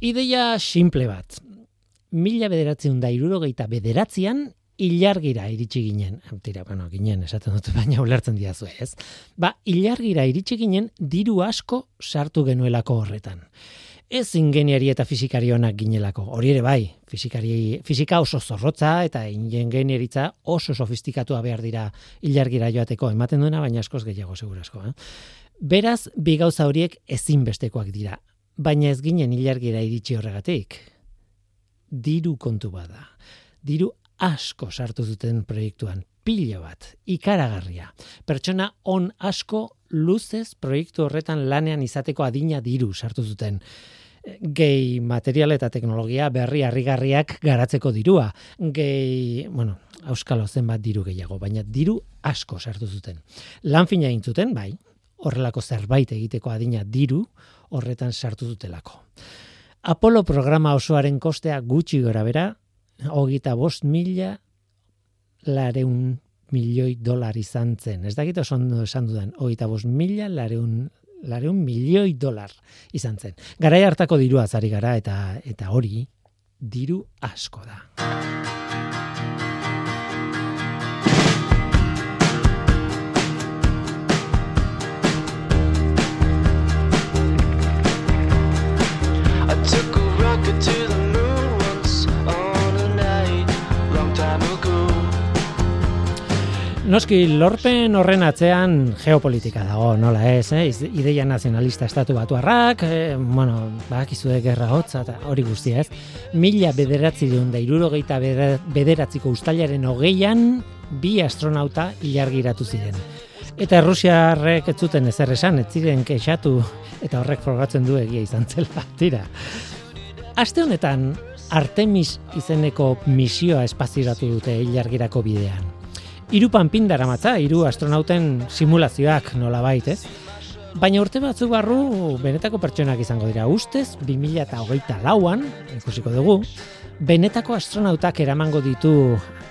Ideia simple bat. Mila bederatzen da irurogeita bederatzean ilargira iritsi ginen. Tira, bueno, ginen, esaten dut, baina ulertzen diazu ez. Ba, ilargira iritsi ginen diru asko sartu genuelako horretan. Ez ingeniari eta fizikari onak ginelako. Hori ere bai, fizikari, fizika oso zorrotza eta ingenieritza oso sofistikatua behar dira ilargira joateko. Ematen duena, baina askoz gehiago segurasko. Eh? Beraz, bi gauza horiek ezinbestekoak dira. Baina ez ginen ilargira iritsi horregatik. Diru kontu bada. Diru asko sartu zuten proiektuan, pila bat, ikaragarria. Pertsona on asko luzez proiektu horretan lanean izateko adina diru sartu zuten. Gehi material eta teknologia berri harrigarriak garatzeko dirua. Gehi, bueno, auskalo zenbat diru gehiago, baina diru asko sartu zuten. Lan fina zuten, bai, horrelako zerbait egiteko adina diru horretan sartu dutelako. Apollo programa osoaren kostea gutxi gora bera, hogita bost mila lareun milioi dolar izan zen. Ez dakit oso ondo esan dudan, hogita bost mila lareun, lareun milioi dolar izan zen. Garai hartako dirua zari gara eta eta hori diru asko da. Noski, lorpen horren atzean geopolitika dago, nola ez, eh? ideia nazionalista estatu batuarrak, eh, bueno, bakizue gerra hotza eta hori guztia ez. Mila bederatzi duen da irurogeita bederatziko ustailaren hogeian, bi astronauta ilargiratu ziren. Eta Rusiarrek ez zuten ezer esan, ez ziren kexatu, eta horrek frogatzen du egia izan zela, tira. Aste honetan, Artemis izeneko misioa espaziratu dute ilargirako bidean. Hiru panpin daramatza, hiru astronauten simulazioak nola bait, ez? Baina urte batzu barru benetako pertsonak izango dira. Ustez, 2008 lauan, ikusiko dugu, benetako astronautak eramango ditu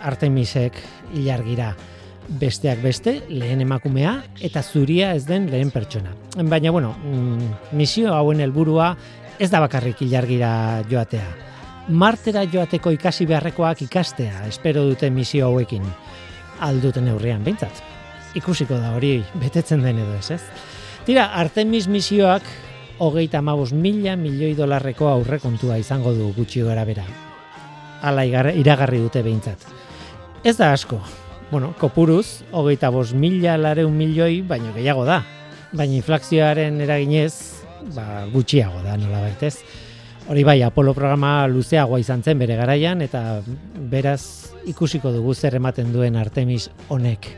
Artemisek ilargira. Besteak beste, lehen emakumea eta zuria ez den lehen pertsona. Baina, bueno, mm, misio hauen helburua ez da bakarrik ilargira joatea. Martera joateko ikasi beharrekoak ikastea, espero dute misio hauekin alduten neurrian behintzat. Ikusiko da hori betetzen den edo ez, ez? Tira, Artemis misioak hogeita amabos mila milioi dolarreko aurrekontua izango du gutxi gara bera. Ala iragarri dute behintzat. Ez da asko. Bueno, kopuruz, hogeita bos mila lareun milioi, baino gehiago da. Baina inflakzioaren eraginez, ba, gutxiago da, nola baitez. Hori bai, Apollo programa luzeagoa izan zen bere garaian, eta beraz ikusiko dugu zer ematen duen Artemis honek.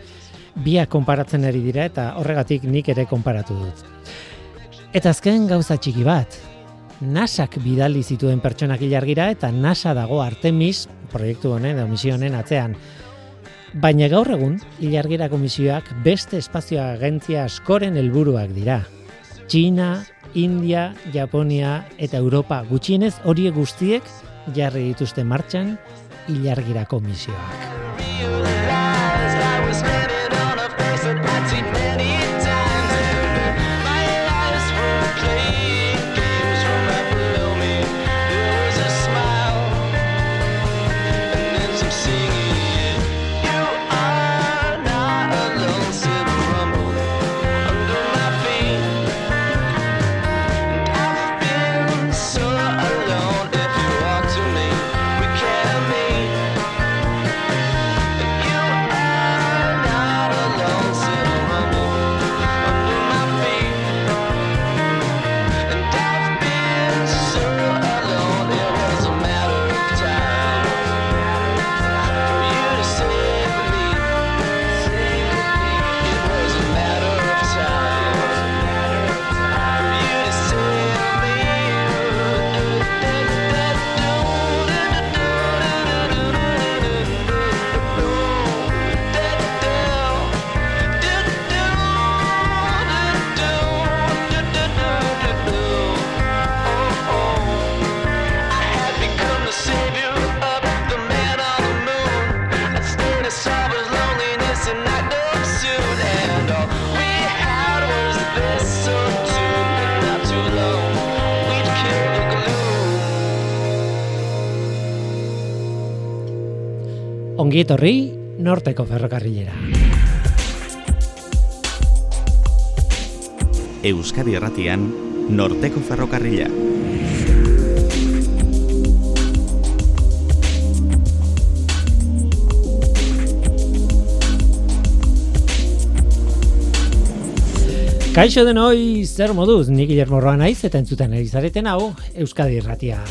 Bia konparatzen ari dira eta horregatik nik ere konparatu dut. Eta azken gauza txiki bat, NASAk bidali zituen pertsonak ilargira eta NASA dago Artemis proiektu honen edo misio honen atzean. Baina gaur egun, ilargira komisioak beste espazioa agentzia askoren helburuak dira. China, India, Japonia eta Europa gutxienez horiek guztiek jarri dituzte martxan ilargirako misioak. Ongi etorri Norteko Ferrokarrilera. Euskadi Erratian Norteko Ferrokarrila. Kaixo denoi, zer moduz, nik Guillermo Roa naiz eta entzuten erizareten hau Euskadi Erratia.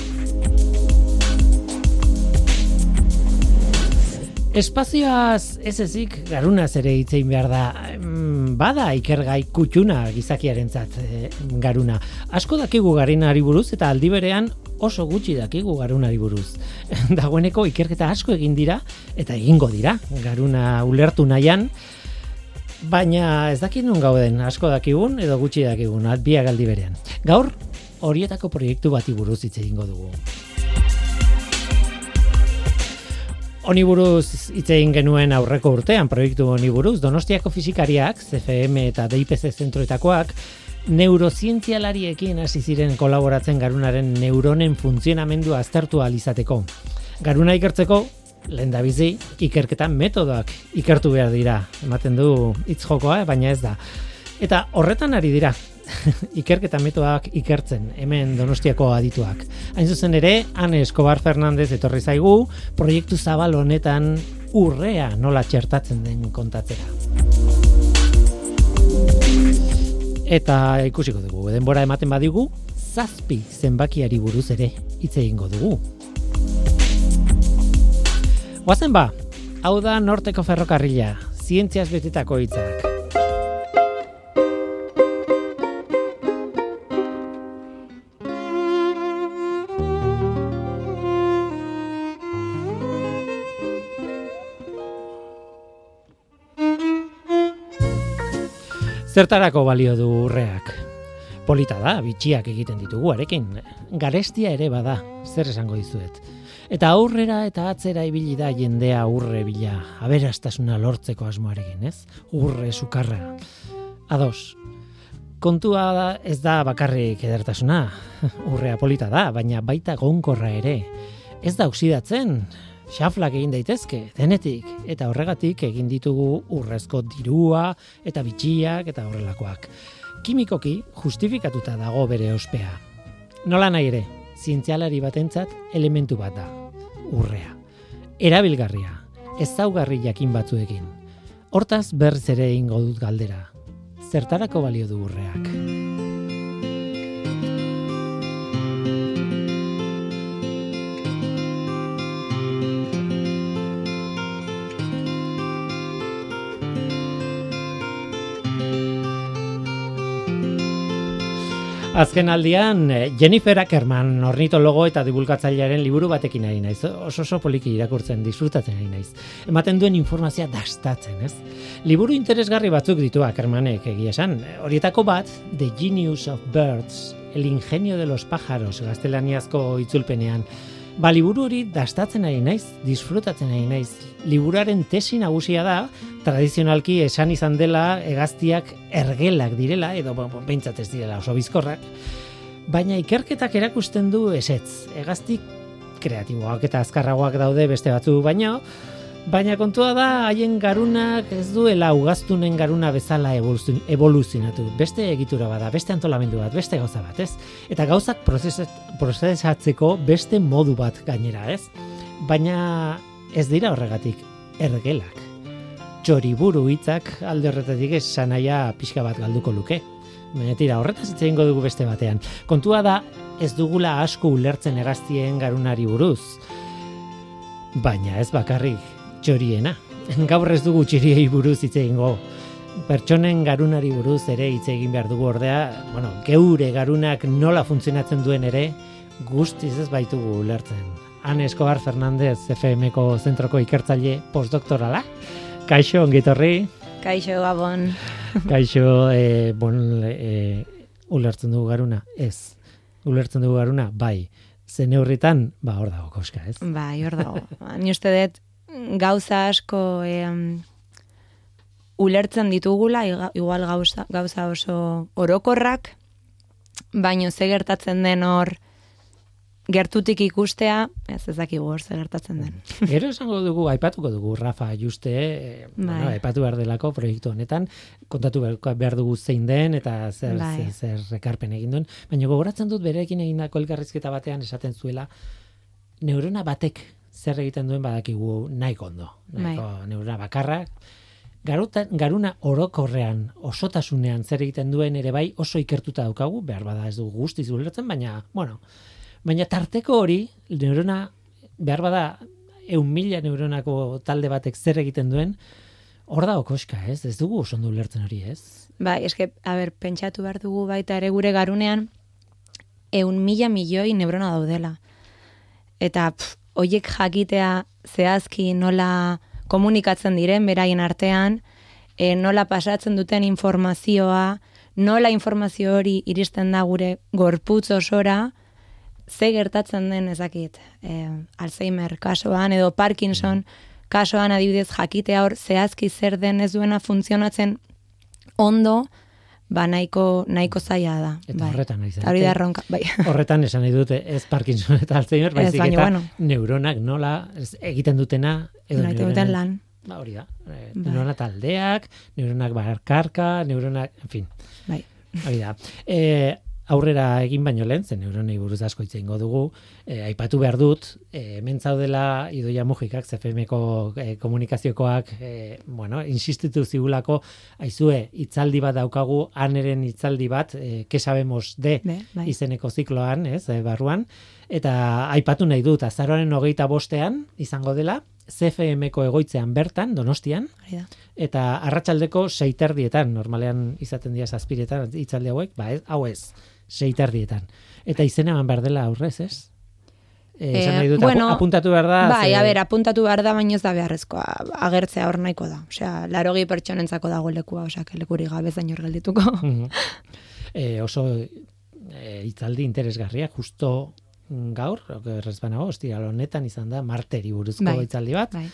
Espazioaz ez ezik garunaz ere hitzein behar da. Mm, bada ikergai kutxuna gizakiarentzat e, garuna. Asko dakigu garinari buruz eta aldi berean oso gutxi dakigu garunari buruz. Dagoeneko ikerketa asko egin dira eta egingo dira garuna ulertu nahian. Baina ez dakit nun gauden asko dakigun edo gutxi dakigun biak aldi berean. Gaur horietako proiektu bati buruz hitz egingo dugu. Honi buruz hitz egin genuen aurreko urtean proiektu honi buruz Donostiako fizikariak, CFM eta DIPC zentroetakoak neurozientzialariekin hasi ziren kolaboratzen garunaren neuronen funtzionamendua aztertu izateko. Garuna ikertzeko lehendabizi ikerketan metodoak ikertu behar dira. Ematen du hitz jokoa, baina ez da. Eta horretan ari dira, ikerketa metodak ikertzen, hemen donostiako adituak. Hain zuzen ere, Ane Escobar Fernandez etorri zaigu, proiektu zabal honetan urrea nola txertatzen den kontatzera. Eta ikusiko dugu, denbora ematen badigu, zazpi zenbakiari buruz ere hitz egingo dugu. Guazen ba, hau da norteko ferrokarrila, zientziaz betetako hitzak. Zertarako balio du urreak? Polita da, bitxiak egiten ditugu arekin. Garestia ere bada, zer esango dizuet. Eta aurrera eta atzera ibili da jendea urre bila, aberastasuna lortzeko asmoarekin, ez? Urre sukarra. Ados. Kontua da ez da bakarrik edertasuna. Urrea polita da, baina baita gonkorra ere. Ez da oksidatzen, xaflak egin daitezke, denetik, eta horregatik egin ditugu urrezko dirua, eta bitxiak, eta horrelakoak. Kimikoki justifikatuta dago bere ospea. Nola nahi ere, zientzialari batentzat elementu bat da, urrea. Erabilgarria, ez zaugarri jakin batzuekin. Hortaz berriz ere ingo dut galdera. Zertarako balio du urreak? Azken aldian, eh, Jennifer Ackerman, ornitologo eta divulgatzailearen liburu batekin ari naiz. Oso oso poliki irakurtzen, disfrutatzen ari naiz. Ematen duen informazioa dastatzen, ez? Liburu interesgarri batzuk ditu Ackermanek egia esan. Horietako bat, The Genius of Birds, El ingenio de los pájaros, gaztelaniazko itzulpenean. Ba, liburu hori dastatzen ari naiz, disfrutatzen ari naiz. Liburaren tesi nagusia da, tradizionalki esan izan dela egaztiak ergelak direla, edo behintzat ez direla oso bizkorrak, baina ikerketak erakusten du esetz. Egaztik kreatiboak eta azkarragoak daude beste batzu baino, Baina kontua da, haien garunak ez duela ugaztunen garuna bezala evoluzionatu. Beste egitura bada, beste antolamendu bat, beste gauza bat, ez? Eta gauzak prozesatzeko beste modu bat gainera, ez? Baina ez dira horregatik, ergelak. Txoriburu hitzak alde horretatik ez sanaia pixka bat galduko luke. Baina tira, horretaz hitz egingo dugu beste batean. Kontua da, ez dugula asko ulertzen egaztien garunari buruz. Baina ez bakarrik, txoriena. Gaur ez dugu txiriei buruz hitz egingo. Pertsonen garunari buruz ere hitz egin behar dugu ordea, bueno, geure garunak nola funtzionatzen duen ere, guztiz ez baitugu ulertzen. Han Escobar Fernandez FMko zentroko ikertzaile postdoktorala. Kaixo, ongitorri. Kaixo, Gabon. Kaixo, e, bon, e, ulertzen dugu garuna? Ez. Ulertzen dugu garuna? Bai. Zen neurritan, ba, hor dago, koska, ez? Bai, hor dago. Ni uste dut, gauza asko em, ulertzen ditugula, igual gauza, gauza oso orokorrak, baino ze gertatzen den hor gertutik ikustea, ez ez dakigu hor gertatzen den. Gero esango dugu, aipatuko dugu, Rafa Juste, eh, bueno, Bai. aipatu behar delako proiektu honetan, kontatu behar- dugu zein den, eta zer, Bai. zer, rekarpen egin duen. Baina gogoratzen dut berekin egindako elkarrizketa batean esaten zuela, neurona batek zer egiten duen badakigu nahiko ondo. Nahiko Bai. neurona bakarra, Garuta, garuna orokorrean, osotasunean zer egiten duen ere bai oso ikertuta daukagu, behar bada ez dugu guztiz ulertzen, baina, bueno, baina tarteko hori, neurona, behar bada, eun mila neuronako talde batek zer egiten duen, hor da okoska, ez? Ez dugu oso ondo ulertzen hori, ez? Bai, eske, a ber, pentsatu behar dugu baita ere gure garunean, eun mila milioi neurona daudela. Eta, pff, hoiek jakitea zehazki nola komunikatzen diren beraien artean, e, nola pasatzen duten informazioa, nola informazio hori iristen da gure gorputz osora, ze gertatzen den ezakit, e, Alzheimer kasoan edo Parkinson kasoan adibidez jakitea hor zehazki zer den ez duena funtzionatzen ondo, ba nahiko, nahiko zaila da. Eta bai. horretan ari Eta hori da erronka, bai. Horretan esan nahi dute ez Parkinson eta Alzheimer, baizik eta bueno. neuronak nola ez, egiten dutena edo Nahi duten lan. Ba, hori da. Eh, Bai. neurona taldeak, neuronak barkarka, neuronak, en fin, Bai. hori da. E, aurrera egin baino lehen, zen neuronei buruz asko hitz egingo dugu, e, aipatu behar dut, e, hemen zaudela Idoia Mujikak, CFM-ko e, komunikaziokoak, e, bueno, insistitu zigulako, aizue, hitzaldi bat daukagu, aneren hitzaldi bat, e, que sabemos de, Be, bai. izeneko zikloan, ez, e, barruan, eta aipatu nahi dut, azaroaren hogeita bostean, izango dela, CFM-ko egoitzean bertan, donostian, Hori da. eta arratsaldeko seiterdietan, normalean izaten dira zazpiretan, hitzaldi hauek, ba ez, hau ez, seiterdietan. Eta izena eman behar dela aurrez, ez? E, esan Eh, nahi dut, bueno, apu- apuntatu behar da. Bai, ze- a ber, apuntatu behar da, baino ez da beharrezkoa. Agertzea hor nahiko da. Osea, larogi pertsonentzako dago lekua, osea, lekuri gabe zain hor geldituko. Mhm. e, oso e, hitzaldi interesgarria, justo mm, gaur, errez banago, honetan izan da, marteri buruzko Bai. hitzaldi bat, Bai.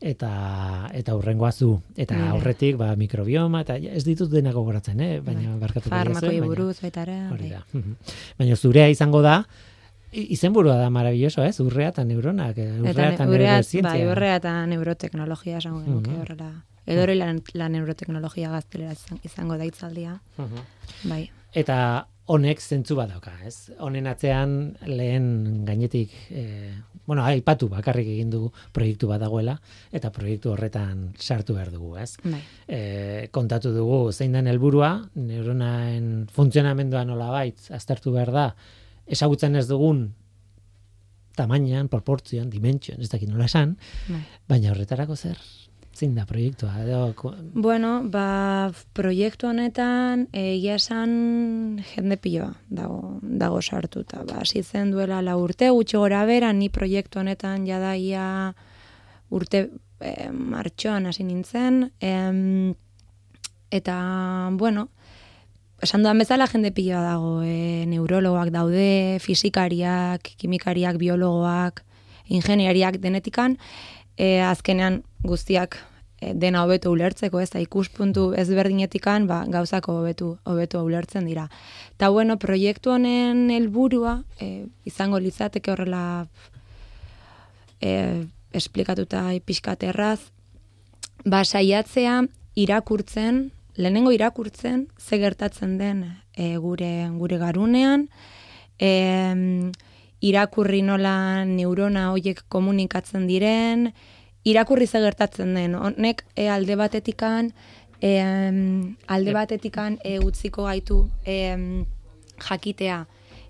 Eta eta hurrengoa zu eta Nire. aurretik ba mikrobioma eta ez ditut denak gogoratzen eh baina Bai. barkatu Farmakoi buruz baita ere. hori bai. da Mhm. baina zurea izango da izenburua da maravilloso ez urrea eta neuronak eh, urrea Eta eta ne- urrea, neurozientzia bai, urrea eta neuroteknologia esango genuke Mhm. horrela. Edo hori la, la neuroteknologia gaztelera izan- izango da hitzaldia. Mhm. Bai. eta honek zentzu bat dauka, ez? Honen atzean lehen gainetik eh, bueno, aipatu bakarrik egin dugu proiektu bat dagoela eta proiektu horretan sartu behar dugu, ez? Bai. e, kontatu dugu zein den helburua, neuronaen funtzionamendua nolabait aztertu behar da, ezagutzen ez dugun tamainan, proportzioan, dimentsioan, ez dakit nola esan, Bai. baina horretarako zer? Zein da proiektua? Edo, Bueno, ba, proiektu honetan egia esan jende piloa dago, dago sartuta. Ba, hasi zen duela la urte gutxi gora bera, ni proiektu honetan jadaia urte e, martxoan hasi nintzen. Em, eta, bueno, esan dudan bezala jende piloa dago. E, neurologoak daude, fisikariak, kimikariak, biologoak, ingeniariak denetikan. E, azkenean guztiak e, dena hobeto ulertzeko, ez da ikuspuntu ezberdinetikan, ba, gauzako hobetu hobeto ulertzen dira. Ta bueno, proiektu honen helburua e, izango litzateke horrela e, esplikatuta pixkaterraz, ba, saiatzea irakurtzen, lehenengo irakurtzen, ze gertatzen den e, gure, gure garunean, e, irakurri nola neurona hoiek komunikatzen diren, irakurri ze gertatzen den. Honek e, alde batetikan, e, alde batetikan e, utziko gaitu e, jakitea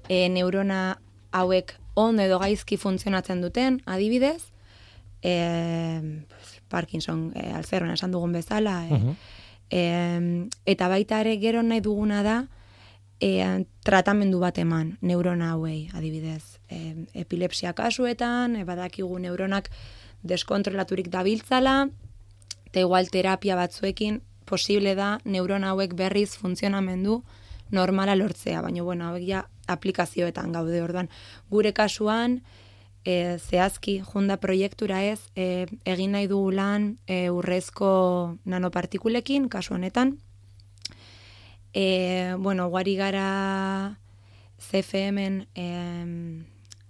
e, neurona hauek ondo edo gaizki funtzionatzen duten, adibidez, e, Parkinson, e, Alzheimer esan dugun bezala, e, e, eta baita ere gero nahi duguna da, e, tratamendu bat eman neurona hauei, adibidez. E, epilepsia kasuetan, e, badakigu neuronak deskontrolaturik dabiltzala, eta igual terapia batzuekin posible da neurona hauek berriz funtzionamendu normala lortzea, baina bueno, hauek ja aplikazioetan gaude orduan. Gure kasuan, e, zehazki junda proiektura ez, e, egin nahi dugu lan e, urrezko nanopartikulekin, kasu honetan, e, bueno, guari gara CFM-en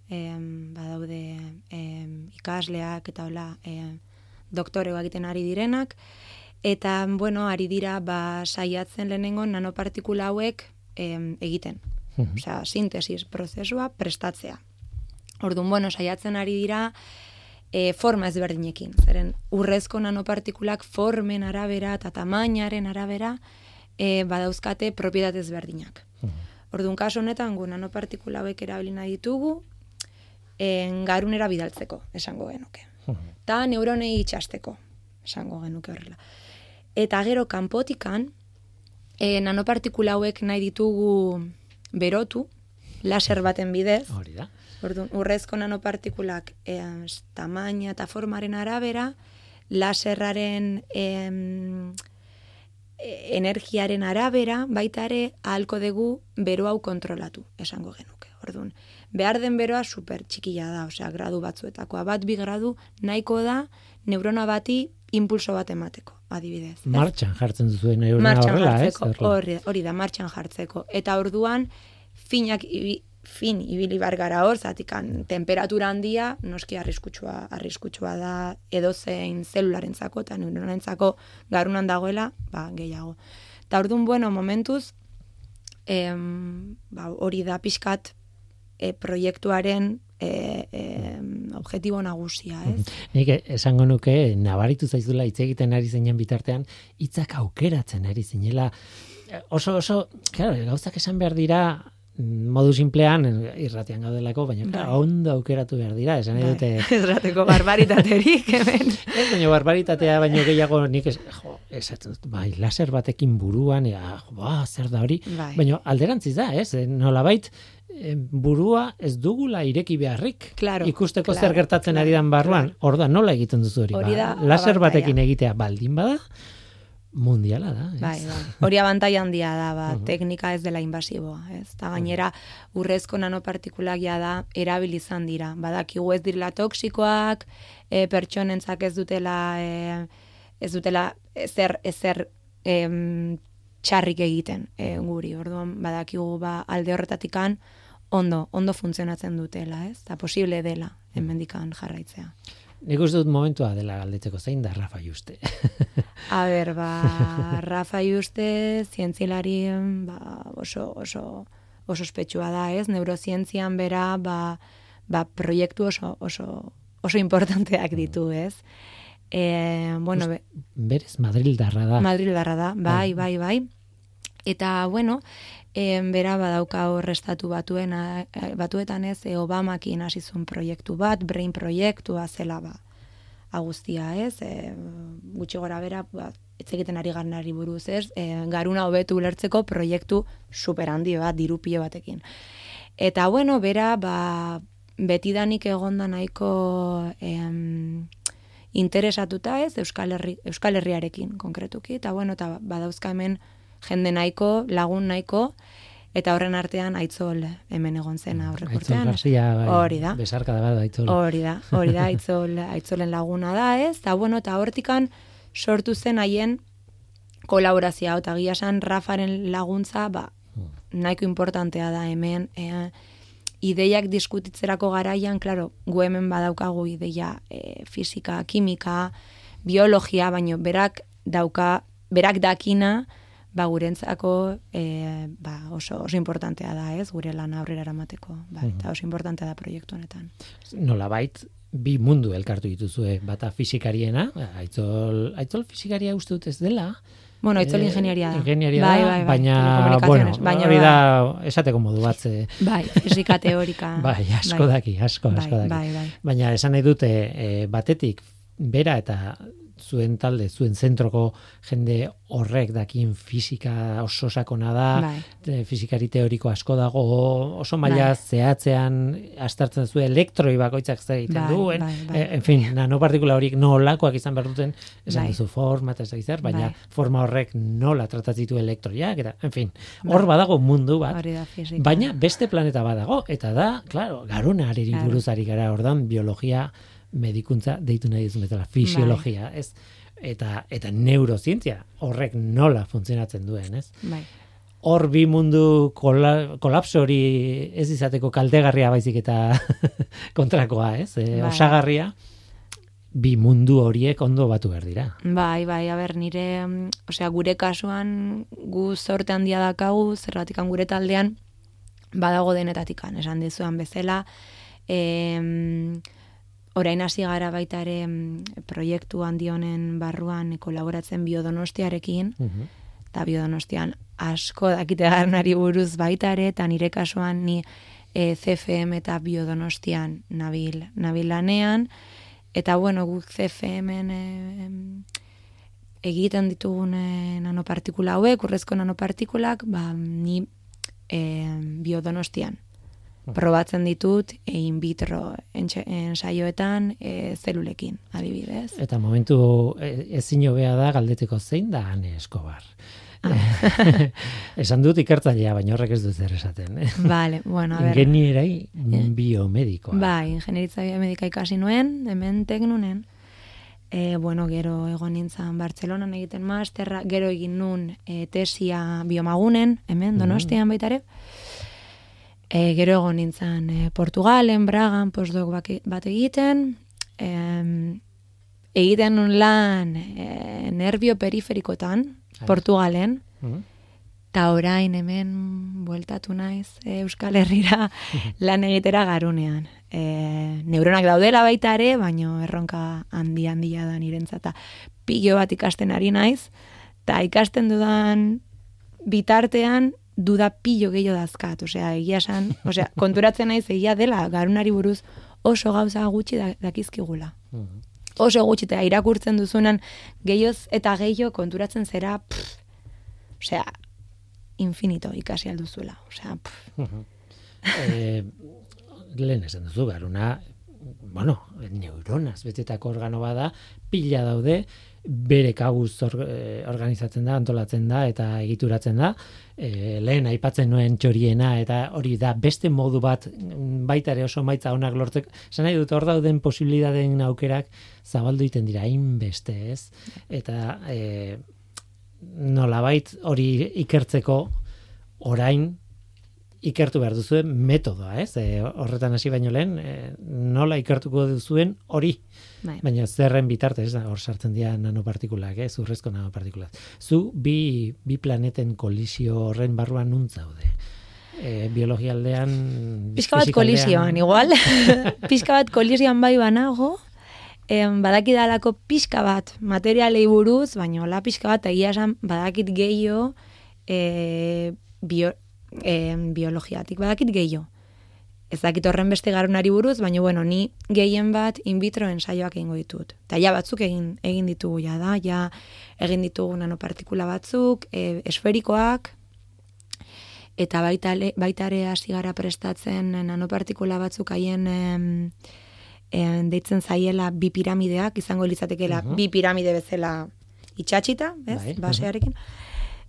em, badaude em, ikasleak eta hola em, doktoreo egiten ari direnak, eta, bueno, ari dira, ba, saiatzen lehenengo nanopartikula hauek em, egiten. Mhm. Osea, sintesis prozesua prestatzea. Orduan, bueno, saiatzen ari dira e, forma ezberdinekin. Zeren, urrezko nanopartikulak formen arabera eta tamainaren arabera e, badauzkate propietate ezberdinak. Orduan, kaso honetan, gu nanopartikula hauek erabili nahi ditugu, en, garunera bidaltzeko, esango genuke. Eta neuronei itxasteko, esango genuke horrela. Eta gero kanpotikan, e, nanopartikula hauek nahi ditugu berotu, laser baten bidez, Hori da. Orduan, urrezko nanopartikulak e, tamaina eta formaren arabera, laserraren em, e, energiaren arabera, baita ere, ahalko dugu bero hau kontrolatu, esango genuke. Orduan, behar den beroa super txikia da, osea, gradu batzuetakoa. Bat bi gradu nahiko da neurona bati impulso bat emateko, adibidez. ez? Martxan jartzen duzu neurona martxan horrela, ez? jartzeko, Horrela. hori, hori da, martxan jartzeko. Eta orduan, finak, ibi, fin ibili bar gara hor, zatikan temperatura handia, noski arriskutsua, arriskutsua da edozein zelularentzako eta neuronentzako garunan dagoela, ba, gehiago. Eta orduan, bueno, momentuz, em, ba, hori da pixkat e, proiektuaren e, em, objektibo nagusia, ez? Nik esango nuke, nabaritu zaizula hitz egiten ari zinen bitartean, hitzak aukeratzen ari zinela. Oso, oso, claro, gauzak esan behar dira, modu simplean, irratian gaudelako, baina claro, Bai. ondo aukeratu behar dira, esan nahi dute, Ez rateko barbaritaterik, hemen. ez baina barbaritatea baino gehiago nik ez, jo, esaten dut, bai, laser batekin buruan, ja, ba, zer da hori, Bai. baina alderantziz da, ez, nolabait, eh, burua ez dugula ireki beharrik. Claro, ikusteko claro, zer gertatzen ari dan barruan. Orda nola egiten duzu hori? Hori ba, da laser batekin egitea baldin bada, mundiala da. Ez? Bai, bai. Hori abantaila handia da, ba, Mhm. teknika ez dela invasiboa, ez? Ta gainera urrezko nanopartikulak ja da erabili izan dira. Badakigu ez direla toksikoak, e, pertsonentzak ez dutela e, ez dutela ezer ezer em, txarrik egiten e, guri. Orduan badakigu ba alde horretatikan ondo, ondo funtzionatzen dutela, ez? Ta posible dela hemendikan jarraitzea. Nik uste dut momentua dela galdetzeko zein da Rafa Juste. A ber, ba, Rafa Juste, zientzilari ba, oso, oso, oso ospetsua da, ez? Neurozientzian bera, ba, ba, proiektu oso, oso, oso importanteak ditu, ez? E, bueno, be, Berez Madrildarra da. Madrildarra da, bai, bai, bai. Eta, bueno, e, bera badauka hor estatu batuen, batuetan ez, e, Obamakin hasi proiektu bat, brain proiektua zela ba, agustia ez, e, gutxi gora bera, ba, ez egiten ari garnari buruz ez, e, garuna hobetu ulertzeko proiektu super handi bat, dirupio batekin. Eta, bueno, bera, ba, betidanik egonda nahiko em, interesatuta ez, Euskal, Herri, Euskal Herriarekin konkretuki, eta bueno, eta badauzka hemen jende nahiko, lagun nahiko, eta horren artean aitzol hemen egon zen aurrek Aitzol urtean. Bai, Hori da. Besarka da bat aitzol. Hori da, hori da, aitzol, aitzolen laguna da, ez? Eta bueno, eta hortikan sortu zen haien kolaborazioa, eta gila esan Rafaren laguntza, ba, nahiko importantea da hemen, e, ideiak diskutitzerako garaian, claro, gu hemen badaukagu ideia e, fisika, kimika, biologia, baino berak dauka, berak dakina, ba, gurentzako e, ba, oso, oso importantea da, ez, gure lan aurrera eramateko, ba, eta oso importantea da proiektu honetan. Nolabait, bi mundu elkartu dituzue, bata fisikariena, aitzol, aitzol fisikaria uste dut ez dela, Bueno, aitzol Eh, ingenieria da. Ingenieria bai, bai, bai, baina, bueno, baina, hori bai. da esateko modu bat, ze, Bai, fisika teorika. bai, asko daki, asko, bai, asko daki. Bai, bai. Baina esan nahi dute e, batetik bera eta zuen talde, zuen zentroko jende horrek dakin fisika oso sakona da, Bai. fisikari teoriko asko dago, oso maila Bai. zehatzean astartzen zu elektroi bakoitzak zer egiten Bai, duen, bai, bai. e, en fin, nanopartikula horiek nolakoak izan behar duten, esan Bai. duzu forma eta ez zer, baina Bai. forma horrek nola tratatzen ditu elektroiak, eta, en fin, hor Bai. badago mundu bat. Baina beste planeta badago, eta da, claro, garunari Claro. buruz ari gara, ordan biologia, medikuntza deitu nahi duzun betala, fisiologia, ez? Eta, eta neurozientzia, horrek nola funtzionatzen duen, ez? Bai. hor bi mundu kola, kolapso hori ez izateko kaltegarria baizik eta kontrakoa, ez? E, Bai. osagarria bi mundu horiek ondo batu behar dira. Bai, bai, a ber, nire, mm, osea, gure kasuan gu zorte handia dakagu, zerratikan gure taldean, badago denetatikan, esan dizuan bezala, em, orain hasi gara baita ere em, proiektu handi honen barruan kolaboratzen biodonostiarekin, Mhm. eta biodonostian asko dakite garnari buruz baita ere, eta nire kasuan ni e, CFM eta biodonostian nabil, nabil lanean, eta bueno, guk CFM-en e, egiten ditugun e, nanopartikula hauek, urrezko nanopartikulak, ba, ni e, biodonostian probatzen ditut e, in vitro ensaioetan e, zelulekin, adibidez. Eta momentu e, ezin hobea da galdeteko zein da Ane Escobar. Ah. Esan dut ikertzailea, baina horrek ez du zer esaten. Eh? Vale, bueno, a ver. Ingenierai biomedikoa. Bai, ingenieritza biomedika ikasi nuen, hemen teknunen. E, bueno, gero egon nintzen Bartzelonan egiten masterra, gero egin nun e, tesia biomagunen, hemen, donostian baita ere. E, gero egon nintzen e, Portugalen, Bragan, postdoc baki- bat egiten. E, egiten nun lan e, nervio periferikotan, Ai. Portugalen. Mhm. Eta orain hemen bueltatu naiz e, Euskal Herrira lan egitera garunean. E, neuronak daudela baita ere, baino erronka handi handia da nirentzat. Ta Pilo bat ikasten ari naiz, eta ikasten dudan bitartean duda pilo gehiago dazkat. Osea, egia esan, osea, konturatzen naiz egia dela garunari buruz oso gauza gutxi da, dakizkigula. Mhm. Oso gutxi, eta irakurtzen duzunan gehioz eta gehiago konturatzen zera, pff, osea, infinito ikasi alduzuela. Osea, pff, Mhm. eh, lehen esan duzu, garuna, bueno, neuronaz betetako organo bada, pila daude, bere kabuz or, eh, organizatzen da, antolatzen da eta egituratzen da. E, lehen aipatzen nuen txoriena eta hori da beste modu bat mm, baita ere oso maitza onak lortzeko. Esan nahi dut hor dauden posibilidaden aukerak zabaldu egiten dira hainbeste, ez? Eta e, nolabait hori ikertzeko orain ikertu behar duzuen metodoa, ez? E, horretan hasi baino lehen, e, nola ikertuko duzuen hori, bai. baina zerren bitartez, hor sartzen dira nanopartikulak, ez? Urrezko nanopartikulak. Zu bi, bi planeten kolisio horren barruan nun zaude. E, biologia aldean... Pizka bat kolisioan, igual. pizka bat kolisioan bai banago, em, badakidalako pizka bat materialei buruz, baina hola pizka bat egia esan badakit gehiago e, bio, em, biologiatik, badakit gehiago. Ez dakit horren beste garunari buruz, baina bueno, ni gehien bat in vitro ensaioak egingo ditut. Eta ja batzuk egin, egin ditugu ja da, ja egin ditugu nanopartikula batzuk, e, esferikoak, eta baita, le- baita ere hasi gara prestatzen nanopartikula batzuk haien em, em, deitzen zaiela bi piramideak, izango litzatekeela Mhm. bi piramide bezala itxatxita, ez, Bai, mhm. basearekin.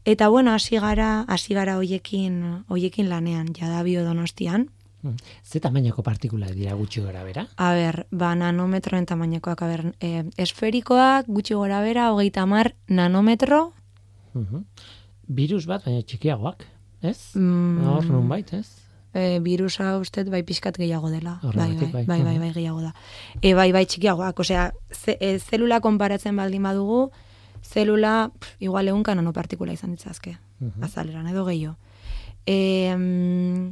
Eta bueno, hasi gara, hasi gara hoiekin, hoiekin lanean, jada biodonostian. Mm. Ze tamainako partikulak dira gutxi gora bera? A ber, ba, nanometroen tamainakoak, a ber, e, esferikoak, gutxi gora bera, hogeita mar nanometro, Mhm. Virus bat, baina txikiagoak, ez? mm, Hor nunbait, ez? e, virusa ustet bai pixkat gehiago dela. Bai, bai, Horregatik, bai, bai. bai, bai, bai, gehiago da. E, bai, bai, txikiagoak, osea, ze, e, zelula konparatzen baldin badugu, zelula, pff, igual egunka nanopartikula izan ditzazke, Mhm. azaleran, edo gehiago. E, mm,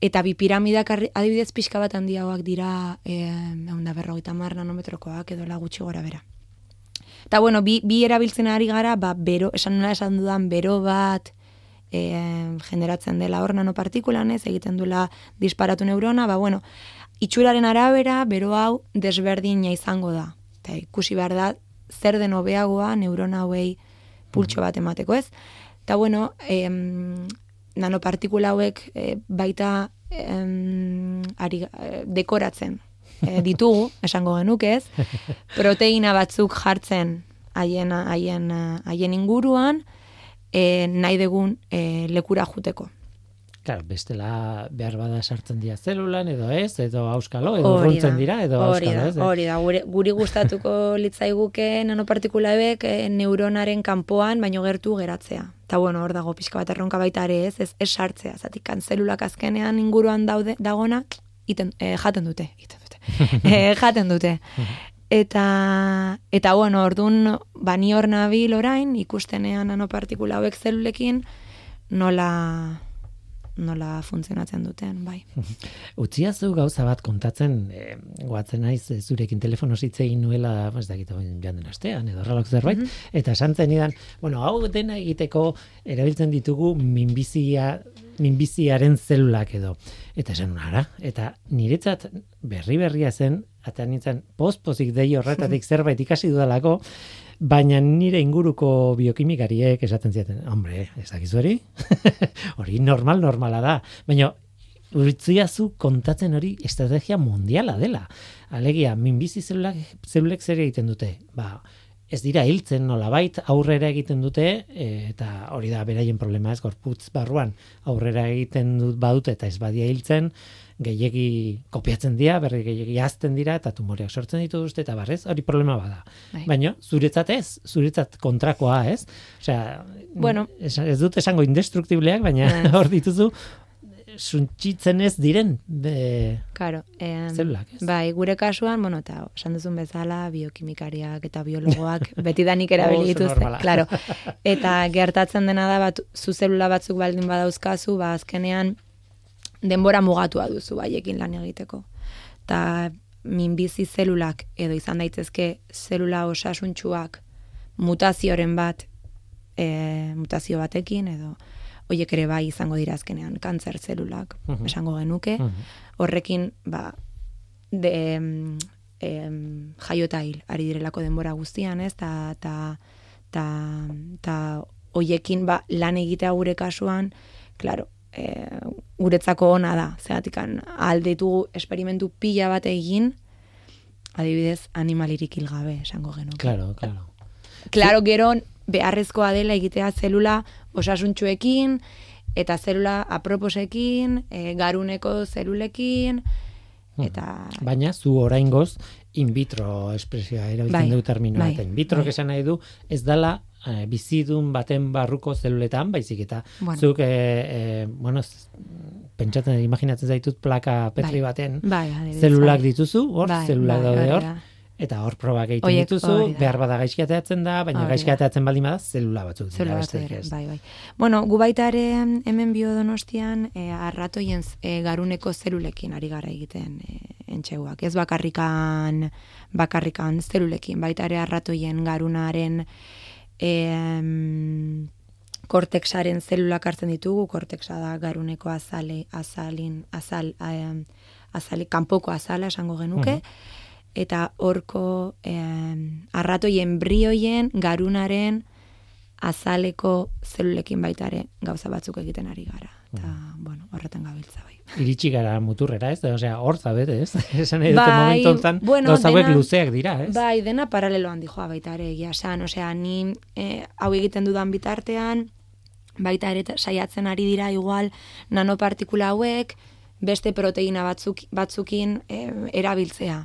eta bi piramidak adibidez pixka bat handiagoak dira, egun da berrogeita mar nanometrokoak edo la gutxi gora bera. Eta bueno, bi, bi erabiltzen ari gara, ba, bero, esan nola esan dudan, bero bat e, generatzen dela hor nanopartikulan, ez, egiten duela disparatu neurona, ba, bueno, itxuraren arabera, bero hau desberdina izango da. Eta ikusi behar da, zer den hobeagoa neurona hauei pultxo bat emateko, ez? Eta bueno, em, nanopartikula hauek e, baita em, ari, e, dekoratzen e, ditugu, esango genuke ez, proteina batzuk jartzen haien, haien, eh, haien inguruan, e, nahi degun e, lekura juteko. Claro, bestela behar bada sartzen dira zelulan edo ez, edo auskalo, edo urruntzen dira, edo hori auskalo da, ez. eh? Hori da, guri, guri gustatuko litzaiguke nanopartikulaek eh, neuronaren kanpoan baino gertu geratzea. Ta bueno, hor dago pixka bat erronka baita ere ez, ez, ez sartzea, zatik kan zelulak azkenean inguruan daude, dagona, iten, eh, jaten dute, iten dute, eh, jaten dute. Eta, eta bueno, ordun bani hor nabil orain, ikustenean nanopartikula hauek zelulekin, nola, nola funtzionatzen duten, bai. Utziazu gauza bat kontatzen, e, guatzen naiz e, zurekin telefono hitz egin nuela, ez dakit, joan den astean, edo horrelako zerbait, eta santzen idan, bueno, hau dena egiteko erabiltzen ditugu minbizia, minbiziaren zelulak edo. Eta esan ara, eta niretzat berri-berria zen, eta nintzen post-pozik dei horretatik zerbait ikasi dudalako, baina nire inguruko biokimikariek esaten zieten, hombre, ez dakizu hori? hori normal, normala da. Baina Urtziazu kontatzen hori estrategia mundiala dela. Alegia, minbizi zelulak, zelulek zer egiten dute? Ba, ez dira hiltzen nolabait aurrera egiten dute e, eta hori da beraien problema ez gorputz barruan aurrera egiten dut badute eta ez badia hiltzen gehiegi kopiatzen dira, berri gehiegi azten dira eta tumoreak sortzen dituzte eta barrez, hori problema bada. Bai. Baina zuretzat ez, zuretzat kontrakoa, ez? Osea, Bueno. ez, ez dut esango indestruktibleak, baina Ez. hor dituzu suntxitzen ez diren be, Claro, em, zelulak, ez? Bai, gure kasuan, bueno, eta esan duzun bezala, biokimikariak eta biologoak betidanik erabili Oso dituzte, claro. Eta gertatzen dena da, bat, zu zelula batzuk baldin badauzkazu, ba, azkenean denbora mugatua duzu baiekin lan egiteko. Ta minbizi zelulak, edo izan daitezke zelula osasuntxuak mutazioren bat, e, mutazio batekin, edo hoiek ere bai izango dira azkenean kantzer zelulak, Mhm. esango genuke Mhm. horrekin ba de em, em, jaio eta hil ari direlako denbora guztian, ez? Ta ta ta ta hoiekin ba lan egitea gure kasuan, claro, e, guretzako ona da. Zeratikan aldetu esperimentu pila bat egin, adibidez, animalirik hil gabe, esango genuke. Claro, claro. Claro, gero beharrezkoa dela egitea zelula osasuntxuekin, eta zelula aproposekin, e, garuneko zelulekin, eta... Baina zu oraingoz in vitro espresioa erabiltzen Bai, du terminoa bai, eta in vitro bai. nahi du ez dala eh, bizidun baten barruko zeluletan, baizik eta Bueno. zuk eh, eh, bueno, pentsatzen imaginatzen zaitut plaka petri Bai. baten Bai, adibidez, zelulak bai. dituzu, hor Bai, zelulak bai, daude hori hor da. eta hor probak egiten Horiek- dituzu, hori da. behar bada gaizki da, baina Hori gaizki da. ateratzen baldin bada zelula batzuk dira ere, ez. bai, bai. Bueno, gu baita ere hemen biodonostian e, arratoien e, garuneko zelulekin ari gara egiten e, entxeuak. Ez bakarrikan, bakarrikan zelulekin, baita ere arratoien garunaren e, kortexaren zelulak hartzen ditugu, kortexa da garuneko azale, azalin, azal, em, azali, kanpoko azala esango genuke, eta horko em, arratoien brioien garunaren azaleko zelulekin baita ere gauza batzuk egiten ari gara. Eta, bueno, horretan gabiltza bai. Iritsi gara muturrera, ez? Osea, hor zabete, ez? Esan nahi dute Bai, momentu honetan, bueno, hauek luzeak dira, ez? Bai, dena paraleloan dijoa baita ere egia esan, osea, ni eh, hau egiten dudan bitartean, baita ere saiatzen ari dira igual nanopartikula hauek beste proteina batzuk, batzukin eh, erabiltzea.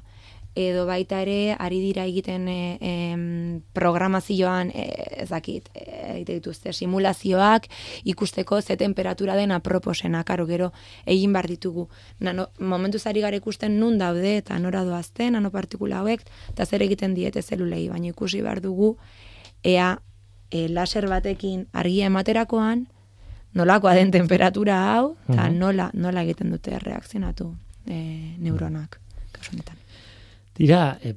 Edo baita ere ari dira egiten eh, em, programazioan ez dakit, eh, egite dituzte simulazioak ikusteko ze temperatura den aproposena, karo gero egin behar ditugu. Nano, momentuz ari gara ikusten nun daude eta nora doazte nanopartikula hauek, eta zer egiten diete zelulei, baina ikusi behar dugu ea e, laser batekin argia ematerakoan, nolakoa den temperatura hau, eta Mhm. nola, nola egiten dute reakzionatu e, neuronak, kasu honetan. Tira, e,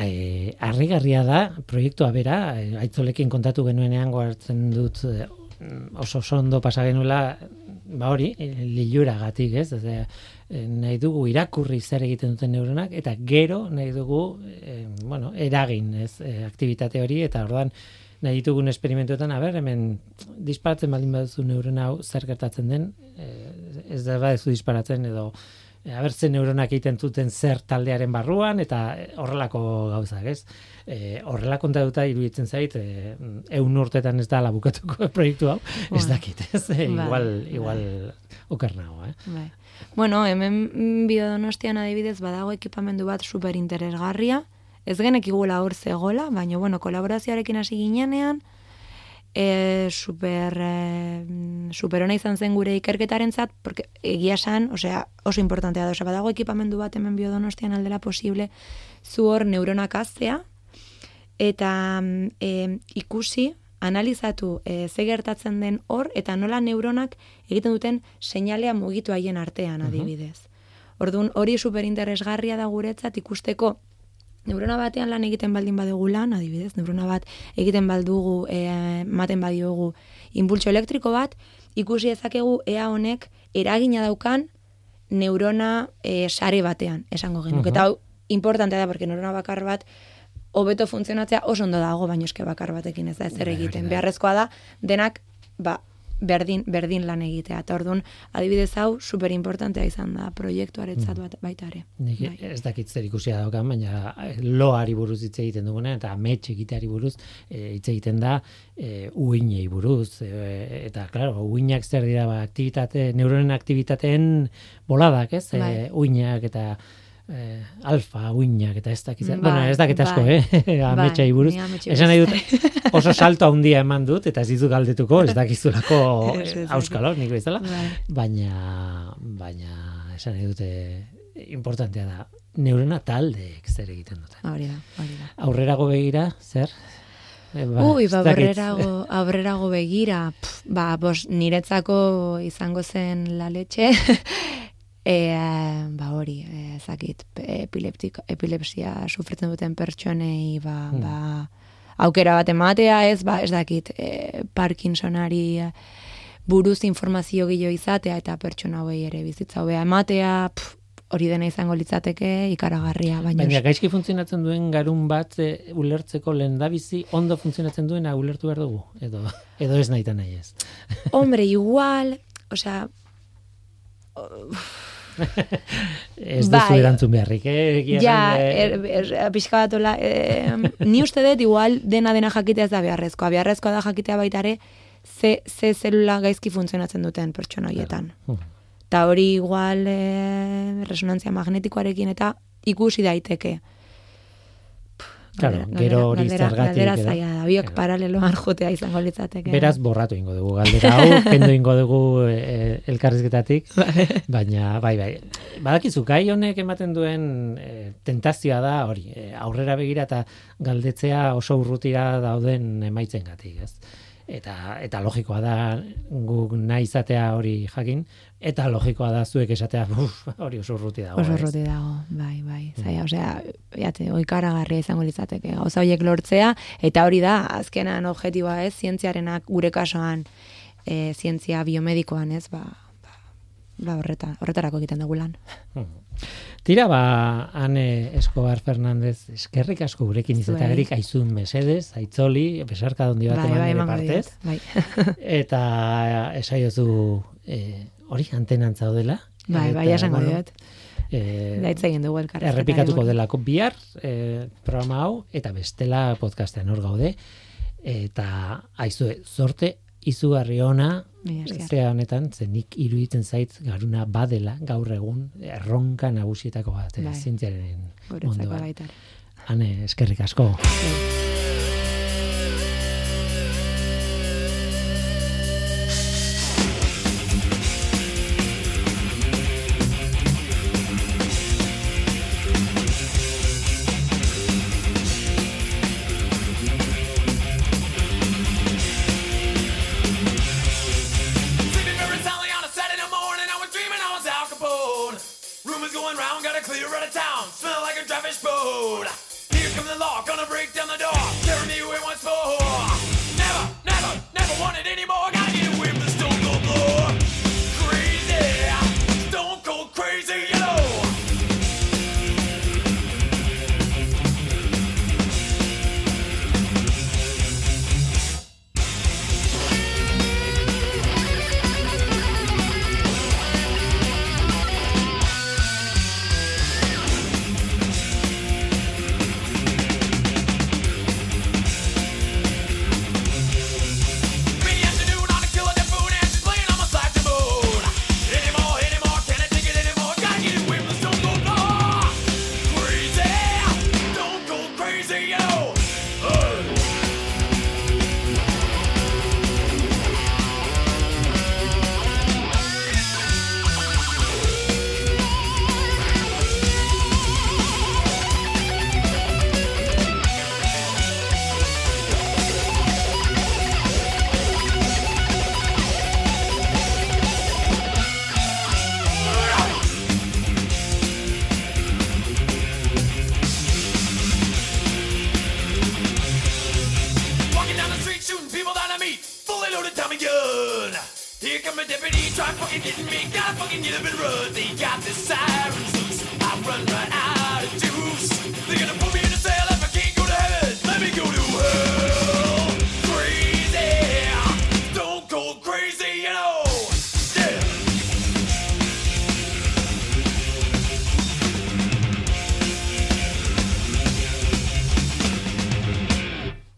e, harrigarria da, proiektua bera, e, aitzolekin kontatu genuenean goartzen dut e, oso ondo pasa genuela, ba hori, liluragatik, ez? Osea, e, nahi dugu irakurri zer egiten duten neuronak, eta gero nahi dugu, e, bueno, eragin, ez, e, aktivitate hori, eta orduan nahi ditugun esperimentuetan, a ber, hemen disparatzen baldin baduzu neurona hau zer gertatzen den, e, ez da baduzu disparatzen edo e, aber ze neuronak egiten duten zer taldearen barruan eta horrelako gauzak, ez? E, horrela kontatuta iruditzen zait, e, eun urtetan ez da labukatuko proiektu hau, ez dakit, ez? E, igual, igual oker nago, eh? Bai. Bueno, hemen biodonostian adibidez badago ekipamendu bat super interesgarria, ez genek igula hor zegola, baina, bueno, kolaborazioarekin hasi ginenean, e, super, e, super ona izan zen gure ikerketaren zat, porque egia san, osea, oso importantea da, osea, badago ekipamendu bat hemen biodonostian aldela posible, zu hor neuronak aztea, eta e, ikusi, analizatu e, ze gertatzen den hor, eta nola neuronak egiten duten seinalea mugitu haien artean adibidez. Orduan, hori superinteresgarria da guretzat ikusteko neurona batean lan egiten baldin badugu lan, adibidez, neurona bat egiten baldugu, e, maten badiogu impulso elektriko bat, ikusi ezakegu ea honek eragina daukan neurona e, sare batean, esango genuk. Eta hau, importante da, porque neurona bakar bat, hobeto funtzionatzea oso ondo dago, baino eske bakar batekin ez da ezer egiten. Beharrezkoa da, denak, ba, berdin, berdin lan egitea. Eta orduan, adibidez hau, super importantea izan da proiektuaretzat mm. bat baita ere. Nik bai. ez dakit zer ikusia daukan, baina eh, loari buruz hitz egiten duguna, eta metxe egiteari buruz e, hitz egiten da e, uinei buruz. E, eta, klaro, uinak zer dira, ba, aktivitate, neuronen aktivitateen boladak, ez? Bai. uinak eta eh, alfa, uinak, eta ez dakit, mm, bueno, ez dakit asko, bai. eh, ametsa bai, iburuz. Esan nahi dut, oso salto handia eman dut, eta ez ditu galdetuko, ez dakizulako auskalo, nik bezala, bai. baina, baina, esan nahi dute, importantea da, neurona taldeek zer egiten dute. Hori da, hori da. Aurrerago begira, zer? E, ba, Ui, ba, aurrerago, aurrerago begira, pf, ba, bos, niretzako izango zen la leche, E, ba hori, e, zakit, epilepsia sufritzen duten pertsonei, ba, hmm. ba, aukera bat ematea ez, ba, ez dakit, e, Parkinsonari buruz informazio gilo izatea eta pertsona hauei ere bizitza hobea ematea, hori dena izango litzateke ikaragarria. Baina, baina gaizki funtzionatzen duen garun bat e, ulertzeko lehen bizi ondo funtzionatzen duena ulertu behar dugu, edo, edo ez nahi nahi ez. Hombre, igual, osea, ez duzu bai. erantzun beharrik, eh? ja, er, er, pixka bat ola, eh, ni uste dut igual dena dena jakitea ez da beharrezkoa. Beharrezkoa da jakitea baita ere, ze, ze zelula gaizki funtzionatzen duten pertsona horietan. Eta hori igual eh, resonantzia magnetikoarekin eta ikusi daiteke. Claro, gero hori zergatik. Galdera zaila da, biok paraleloan jotea izango litzateke. Beraz, borratu ingo dugu galdera hau, kendo ingo dugu e, elkarrizketatik, bai. baina, bai, bai. Badakizu, gai honek ematen duen e, tentazioa da, hori, e, aurrera begira eta galdetzea oso urrutira dauden emaitzen gatik, ez? Eta, eta logikoa da guk nahi izatea hori jakin, Eta logikoa da zuek esatea, uf, hori oso urruti dago. Oso urruti dago, bai, bai. Mm. Zaila, osea, jate, oikaragarria izango litzateke. Gauza horiek lortzea, eta hori da, azkenan objetiboa ez, zientziarenak gure kasoan, e, zientzia biomedikoan ez, ba, ba, horreta, horretarako egiten dugu lan. Mm. Tira, ba, Ane Escobar Fernandez, eskerrik asko gurekin izatagerik aizun mesedez, aitzoli, besarka dondi bat bai, eman bai, partez. Bai. eta esaiozu, eh, hori antenan zaudela. Bai, bai, esango bueno, dut. Eh, Daitza egin dugu elkarra. Errepikatuko delako bihar eh, programa hau, eta bestela podcastean hor gaude. Eta aizue, sorte izugarri ona, zea honetan, zenik iruditzen zait garuna badela gaur egun erronka nagusietako bat, eh, bai. zintziaren munduan. Hane, eskerrik asko. Bai.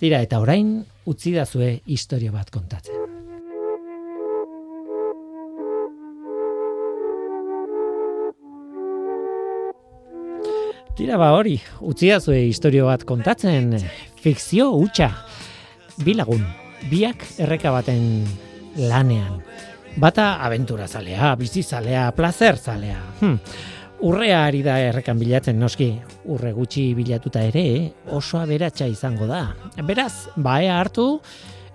Tira eta orain utzi dazue historia bat kontatzen. Tira ba hori, utzi dazue historia bat kontatzen, fikzio hutsa. Bi lagun, biak erreka baten lanean. Bata abentura zalea, bizi zalea, placer zalea. Hm. Urrea ari da errekan bilatzen noski, urre gutxi bilatuta ere oso aberatsa izango da. Beraz, baea hartu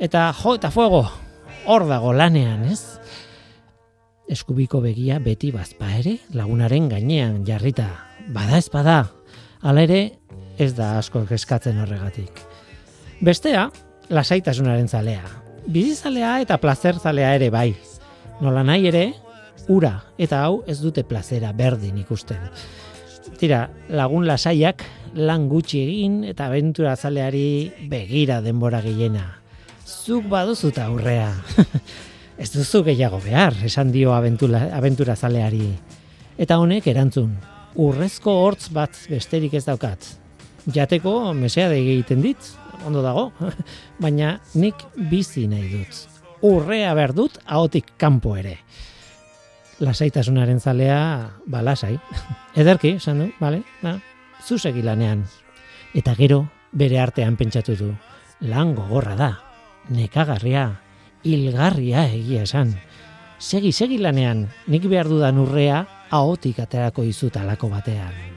eta jo eta fuego, hor dago lanean, ez? Eskubiko begia beti bazpa ere lagunaren gainean jarrita. Bada ez bada, hala ere ez da asko eskatzen horregatik. Bestea, lasaitasunaren zalea. Bizizalea eta placer zalea ere bai. Nola nahi ere, ura eta hau ez dute plazera berdin ikusten. Tira, lagun lasaiak lan gutxi egin eta abentura zaleari begira denbora gehiena. Zuk baduzuta aurrea. ez duzu gehiago behar, esan dio abentura, abentura zaleari. Eta honek erantzun, urrezko hortz bat besterik ez daukat. Jateko mesea de egiten dit, ondo dago, baina nik bizi nahi dut. Urrea behar dut, ahotik kanpo ere lasaitasunaren zalea, ba, lasai. Ederki, esan du, bale? Ba, zu segi lanean. Eta gero, bere artean pentsatu du. Lan gogorra da, nekagarria, hilgarria egia esan. Segi, segi lanean, nik behar dudan urrea, ahotik aterako izut alako batean.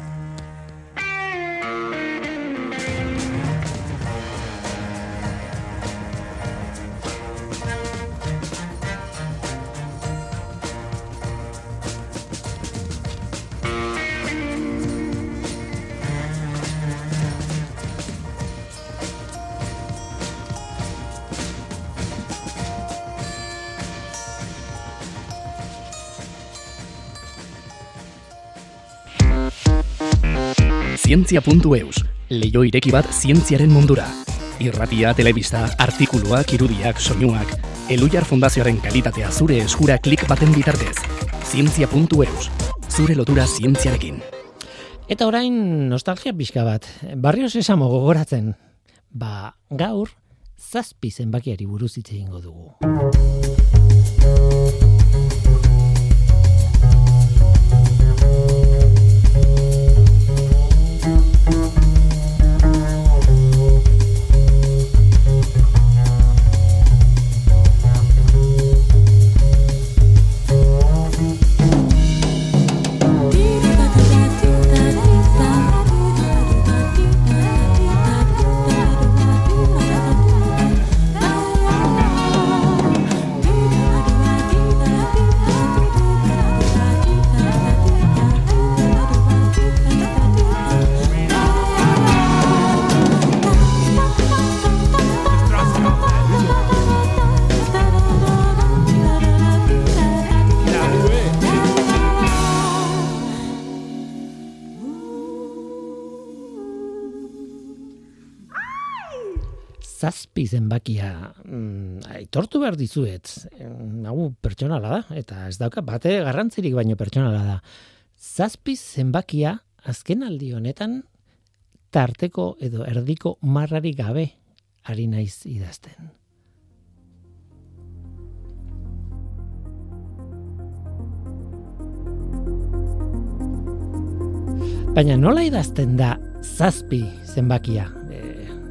Zientzia.eus, leio ireki bat zientziaren mundura. Irratia, telebista, artikuluak, irudiak, soinuak, Elujar Fundazioaren kalitatea zure eskura klik baten bitartez. Zientzia.eus, zure lotura zientziarekin. Eta orain nostalgia pixka bat. Barrio sesamo gogoratzen. Ba, gaur, zazpi zenbakiari buruz hitz egingo dugu. Zazpi zenbakia mm, aitortu behar dizuet. Em, Hau pertsonala da, eta ez dauka bate garrantzirik baino pertsonala da. Zazpi zenbakia azken aldi honetan tarteko edo erdiko marrari gabe ari naiz idazten. Baina nola idazten da zazpi zenbakia?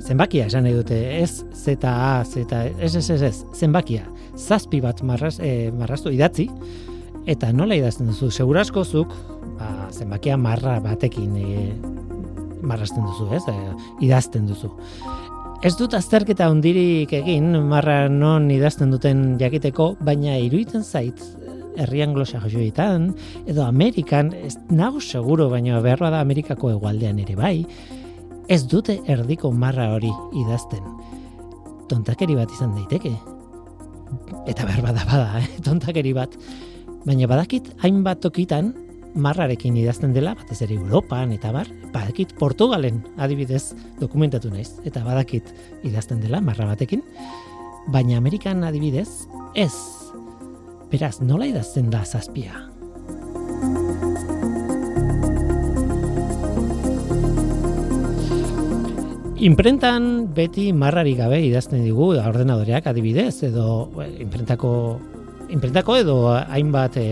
Zenbakia esan nahi dute, ez zeta a, zeta, ez, ez, ez, ez, zenbakia. Zazpi bat marraz, e, marraztu idatzi, eta nola idazten duzu? Segurasko zuk, ba, zenbakia marra batekin e, marrazten duzu, ez? E, idazten duzu. Ez dut azterketa hondirik egin, marra non idazten duten jakiteko, baina iruditzen zait, herri anglosajoietan, edo Amerikan, ez nago seguro, baina behar da Amerikako hegoaldean ere bai, ez dute erdiko marra hori idazten. Tontakeri bat izan daiteke. Eta behar bada bada, eh? tontakeri bat. Baina badakit hainbat tokitan marrarekin idazten dela, batez ere Europan eta bar, badakit Portugalen adibidez dokumentatu naiz, eta badakit idazten dela marra batekin, baina Amerikan adibidez ez. Beraz, nola idazten da zazpia? Imprentan beti marrari gabe idazten digu ordenadoreak adibidez edo eh, imprentako imprentako edo hainbat e,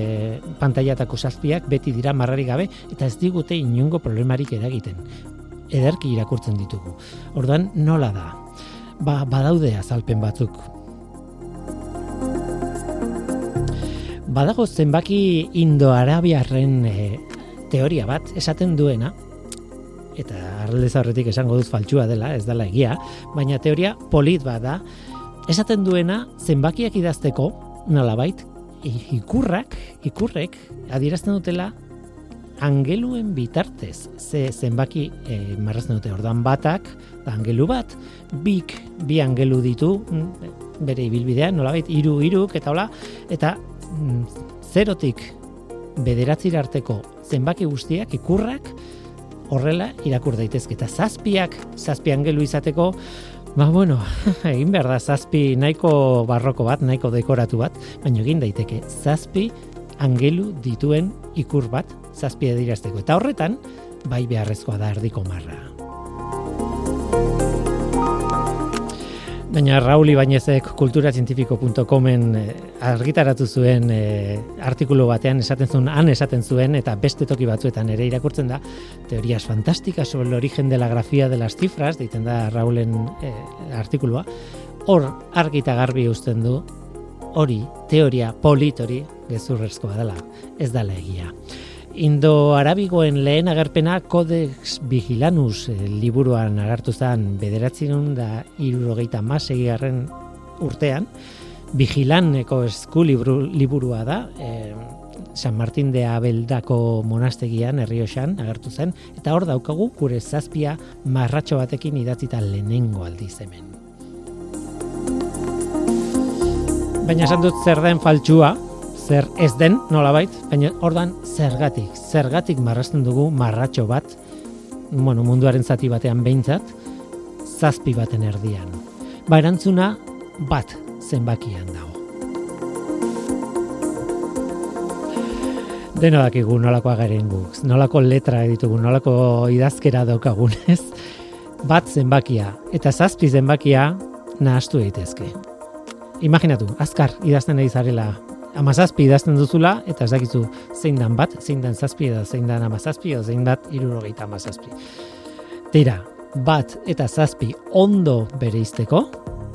pantailatako zazpiak beti dira marrari gabe eta ez digute inungo problemarik eragiten. Ederki irakurtzen ditugu. Ordan nola da? Ba, badaude azalpen batzuk. Badago zenbaki indo-arabiarren e, teoria bat esaten duena, eta arrelez aurretik esango dut faltsua dela, ez dela egia, baina teoria polit bat da, esaten duena zenbakiak idazteko, nolabait, ikurrak, ikurrek, adierazten dutela angeluen bitartez, ze zenbaki e, marrazten dute, ordan batak, da angelu bat, bik, bi angelu ditu, mm, bere ibilbidean, nolabait, hiru hiruk eta hola, eta mm, zerotik bederatzir arteko zenbaki guztiak, ikurrak, horrela irakur daitezke eta zazpiak, zazpi angelu izateko, ba bueno, egin behar da zazpi nahiko barroko bat, nahiko dekoratu bat, baina egin daiteke zazpi angelu dituen ikur bat zazpi edirazteko. Eta horretan, bai beharrezkoa da erdiko marra. Baina Rauli Bainezek kulturazientifiko.comen eh, argitaratu zuen eh, artikulu batean esaten zuen, han esaten zuen, eta beste toki batzuetan ere irakurtzen da, teorías fantásticas sobre el origen de la grafía de las cifras, deiten da Raulen eh, artikulua, hor argi eta garbi uzten du, hori, teoria polit hori, gezurrezkoa dela, ez dela egia. Indo-Arabigoen lehen agerpena Codex Vigilanus eh, liburuan agertu zen bederatzen da irurogeita masegiarren urtean, Vigilaneko esku liburu, liburua da, eh, San Martin de Abeldako monastegian, Herrioxan, agertu zen, eta hor daukagu gure zazpia marratxo batekin idatzita lehenengo aldiz hemen. Baina esan dut zer den faltsua, zer ez den nolabait, baina ordan zergatik, zergatik marrazten dugu marratxo bat, bueno, munduaren zati batean behintzat, zazpi baten erdian. Ba erantzuna bat zenbakian dago. Deno dakigu nolakoa garen guk, nolako letra ditugu, nolako idazkera daukagun, ez? Bat zenbakia eta zazpi zenbakia nahastu daitezke. Imaginatu, azkar idazten zarela amazazpi idazten duzula, eta ez dakizu zein dan bat, zein dan zazpi edo zein dan amazazpi edo zein dat irurogeita amazazpi. Tira, bat eta zazpi ondo bere izteko,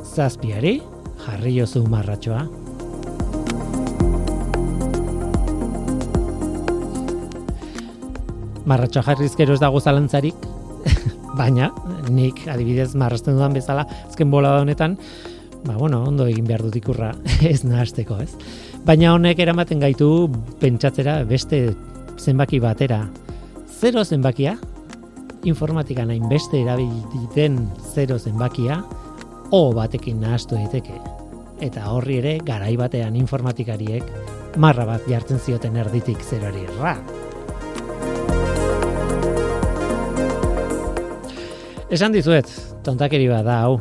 zazpiari jarri jozu marratxoa. Marratxoa jarriz gero ez dago zalantzarik, baina nik adibidez marrazten dudan bezala azken bola honetan, ba bueno, ondo egin behar dut ikurra ez nahasteko, ez? Baina honek eramaten gaitu pentsatzera beste zenbaki batera. Zero zenbakia, informatikan hainbeste erabiliten zero zenbakia, o batekin nahastu daiteke. Eta horri ere, garai batean informatikariek marra bat jartzen zioten erditik zerori ra. Esan dizuet, tontakeri bat da hau.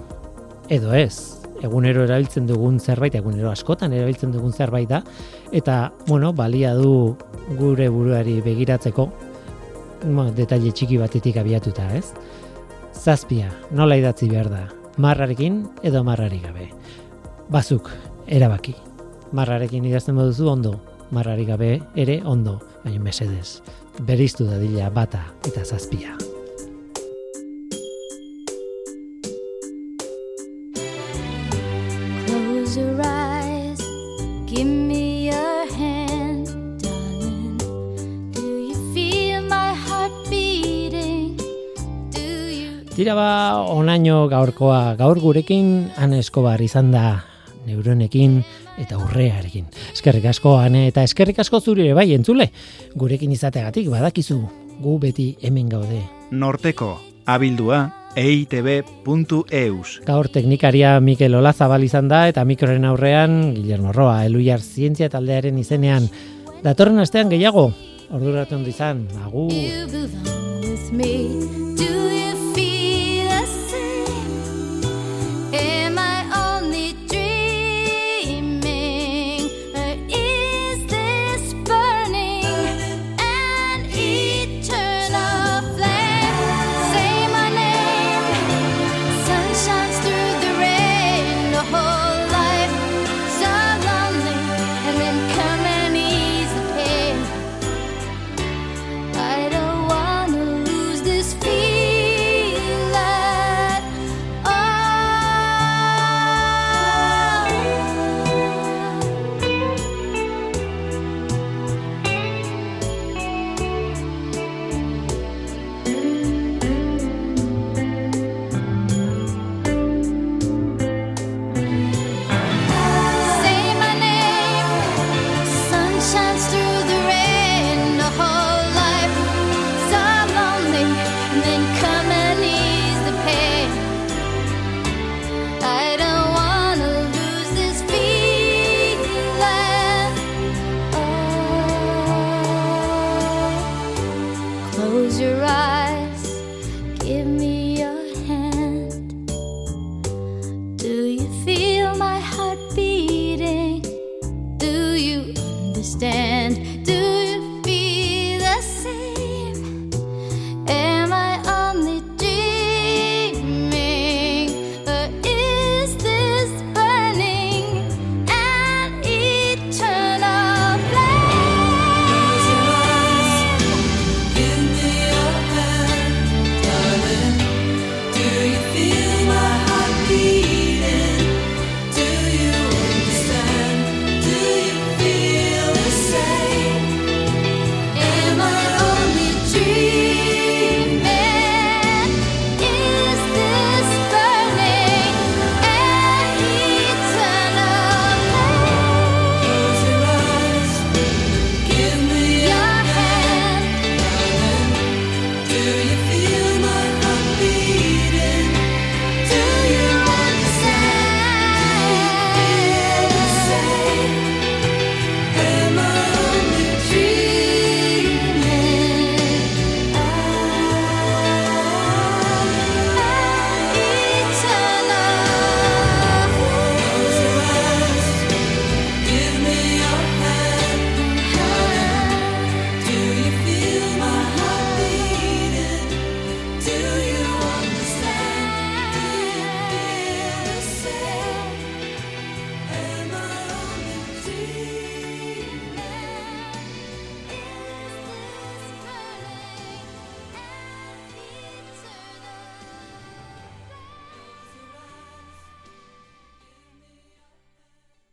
edo ez. Egunero erabiltzen dugun zerbait, egunero askotan erabiltzen dugun zerbait da, eta, bueno, balia du gure buruari begiratzeko, bueno, detaile txiki batetik abiatuta, ez? Zazpia, nola idatzi behar da, marrarekin edo marrarik gabe. Bazuk, erabaki. Marrarekin idazten baduzu ondo, marrarik gabe ere ondo, baina mesedez. Beriztu dadila bata eta zazpia. Tira ba, onaino gaurkoa, gaur gurekin Ane Eskobar izan da neuronekin eta urrearekin. Eskerrik asko Ane eta eskerrik asko zuri ere bai entzule. Gurekin izateagatik badakizu gu beti hemen gaude. Norteko, abildua, eitb.eus. Gaur teknikaria Mikel Olazabal izan da eta mikroren aurrean Guillermo Roa, Eluiar Zientzia taldearen izenean. Datorren astean gehiago, orduratu ondo izan, agur.